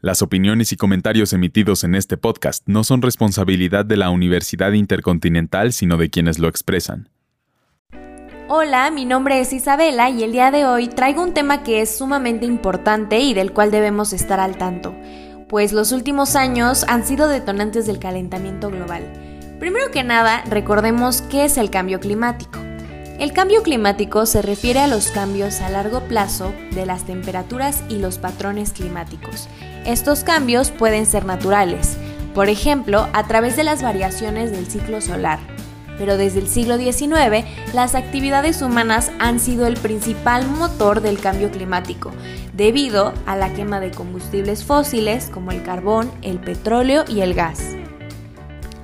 Las opiniones y comentarios emitidos en este podcast no son responsabilidad de la Universidad Intercontinental, sino de quienes lo expresan. Hola, mi nombre es Isabela y el día de hoy traigo un tema que es sumamente importante y del cual debemos estar al tanto, pues los últimos años han sido detonantes del calentamiento global. Primero que nada, recordemos qué es el cambio climático. El cambio climático se refiere a los cambios a largo plazo de las temperaturas y los patrones climáticos. Estos cambios pueden ser naturales, por ejemplo, a través de las variaciones del ciclo solar. Pero desde el siglo XIX, las actividades humanas han sido el principal motor del cambio climático, debido a la quema de combustibles fósiles como el carbón, el petróleo y el gas.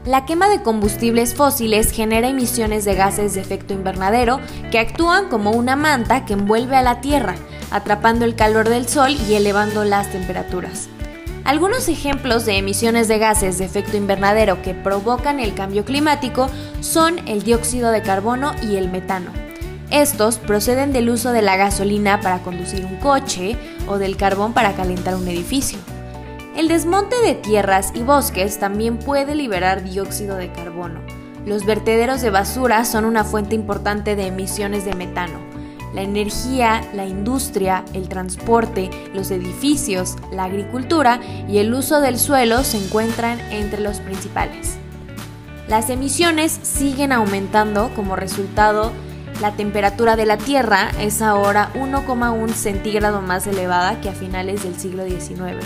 La quema de combustibles fósiles genera emisiones de gases de efecto invernadero que actúan como una manta que envuelve a la Tierra, atrapando el calor del Sol y elevando las temperaturas. Algunos ejemplos de emisiones de gases de efecto invernadero que provocan el cambio climático son el dióxido de carbono y el metano. Estos proceden del uso de la gasolina para conducir un coche o del carbón para calentar un edificio. El desmonte de tierras y bosques también puede liberar dióxido de carbono. Los vertederos de basura son una fuente importante de emisiones de metano. La energía, la industria, el transporte, los edificios, la agricultura y el uso del suelo se encuentran entre los principales. Las emisiones siguen aumentando como resultado la temperatura de la Tierra es ahora 1,1 centígrado más elevada que a finales del siglo XIX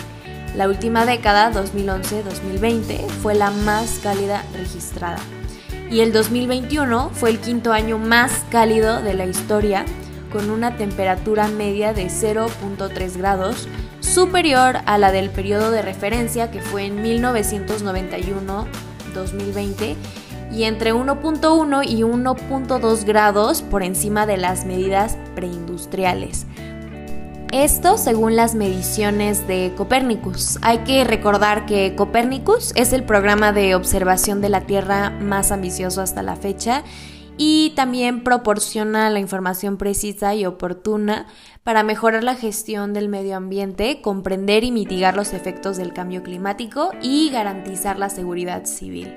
la última década, 2011-2020, fue la más cálida registrada. Y el 2021 fue el quinto año más cálido de la historia, con una temperatura media de 0.3 grados, superior a la del periodo de referencia que fue en 1991-2020 y entre 1.1 y 1.2 grados por encima de las medidas preindustriales. Esto según las mediciones de Copernicus. Hay que recordar que Copernicus es el programa de observación de la Tierra más ambicioso hasta la fecha y también proporciona la información precisa y oportuna para mejorar la gestión del medio ambiente, comprender y mitigar los efectos del cambio climático y garantizar la seguridad civil.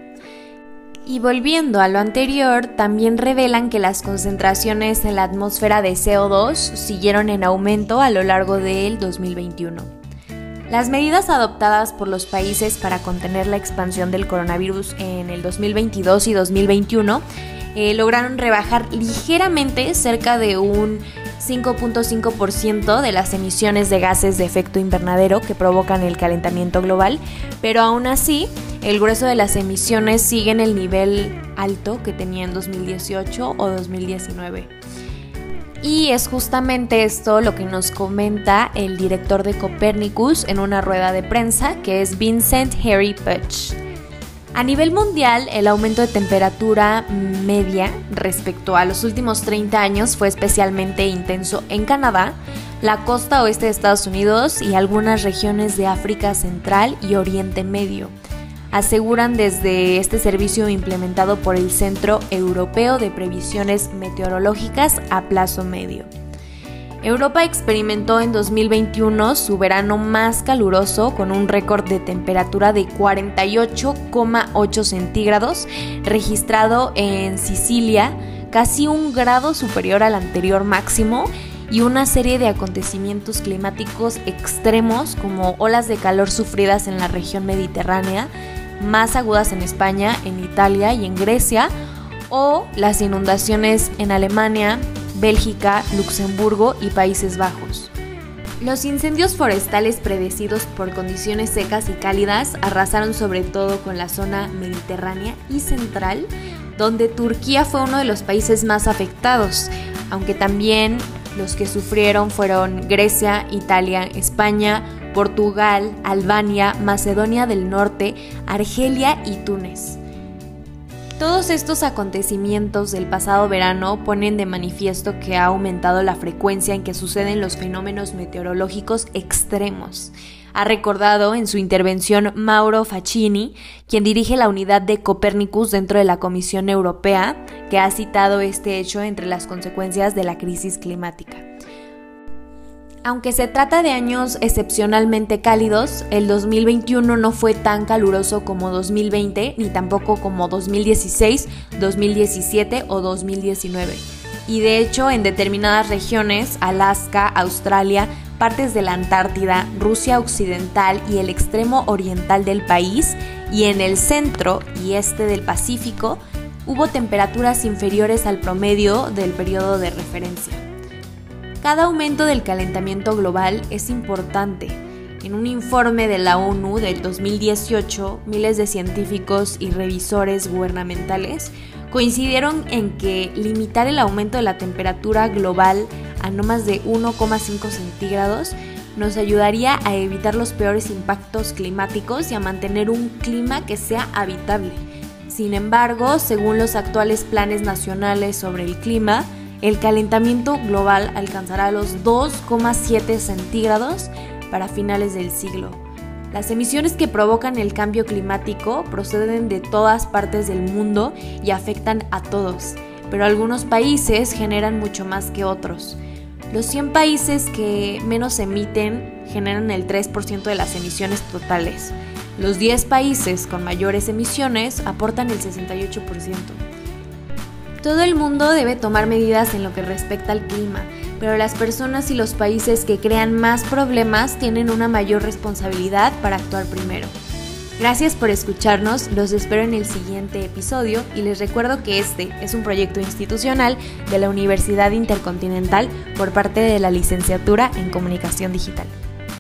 Y volviendo a lo anterior, también revelan que las concentraciones en la atmósfera de CO2 siguieron en aumento a lo largo del 2021. Las medidas adoptadas por los países para contener la expansión del coronavirus en el 2022 y 2021 eh, lograron rebajar ligeramente cerca de un 5.5% de las emisiones de gases de efecto invernadero que provocan el calentamiento global, pero aún así el grueso de las emisiones sigue en el nivel alto que tenía en 2018 o 2019. Y es justamente esto lo que nos comenta el director de Copernicus en una rueda de prensa, que es Vincent Harry Putsch. A nivel mundial, el aumento de temperatura media respecto a los últimos 30 años fue especialmente intenso en Canadá, la costa oeste de Estados Unidos y algunas regiones de África Central y Oriente Medio. Aseguran desde este servicio implementado por el Centro Europeo de Previsiones Meteorológicas a plazo medio. Europa experimentó en 2021 su verano más caluroso con un récord de temperatura de 48,8 centígrados registrado en Sicilia, casi un grado superior al anterior máximo y una serie de acontecimientos climáticos extremos como olas de calor sufridas en la región mediterránea, más agudas en España, en Italia y en Grecia, o las inundaciones en Alemania, Bélgica, Luxemburgo y Países Bajos. Los incendios forestales predecidos por condiciones secas y cálidas arrasaron sobre todo con la zona mediterránea y central, donde Turquía fue uno de los países más afectados, aunque también los que sufrieron fueron Grecia, Italia, España, Portugal, Albania, Macedonia del Norte, Argelia y Túnez. Todos estos acontecimientos del pasado verano ponen de manifiesto que ha aumentado la frecuencia en que suceden los fenómenos meteorológicos extremos. Ha recordado en su intervención Mauro Facchini, quien dirige la unidad de Copernicus dentro de la Comisión Europea, que ha citado este hecho entre las consecuencias de la crisis climática. Aunque se trata de años excepcionalmente cálidos, el 2021 no fue tan caluroso como 2020, ni tampoco como 2016, 2017 o 2019. Y de hecho, en determinadas regiones, Alaska, Australia, partes de la Antártida, Rusia Occidental y el extremo oriental del país, y en el centro y este del Pacífico, hubo temperaturas inferiores al promedio del periodo de referencia. Cada aumento del calentamiento global es importante. En un informe de la ONU del 2018, miles de científicos y revisores gubernamentales coincidieron en que limitar el aumento de la temperatura global a no más de 1,5 centígrados nos ayudaría a evitar los peores impactos climáticos y a mantener un clima que sea habitable. Sin embargo, según los actuales planes nacionales sobre el clima, el calentamiento global alcanzará los 2,7 centígrados para finales del siglo. Las emisiones que provocan el cambio climático proceden de todas partes del mundo y afectan a todos, pero algunos países generan mucho más que otros. Los 100 países que menos emiten generan el 3% de las emisiones totales. Los 10 países con mayores emisiones aportan el 68%. Todo el mundo debe tomar medidas en lo que respecta al clima, pero las personas y los países que crean más problemas tienen una mayor responsabilidad para actuar primero. Gracias por escucharnos, los espero en el siguiente episodio y les recuerdo que este es un proyecto institucional de la Universidad Intercontinental por parte de la Licenciatura en Comunicación Digital.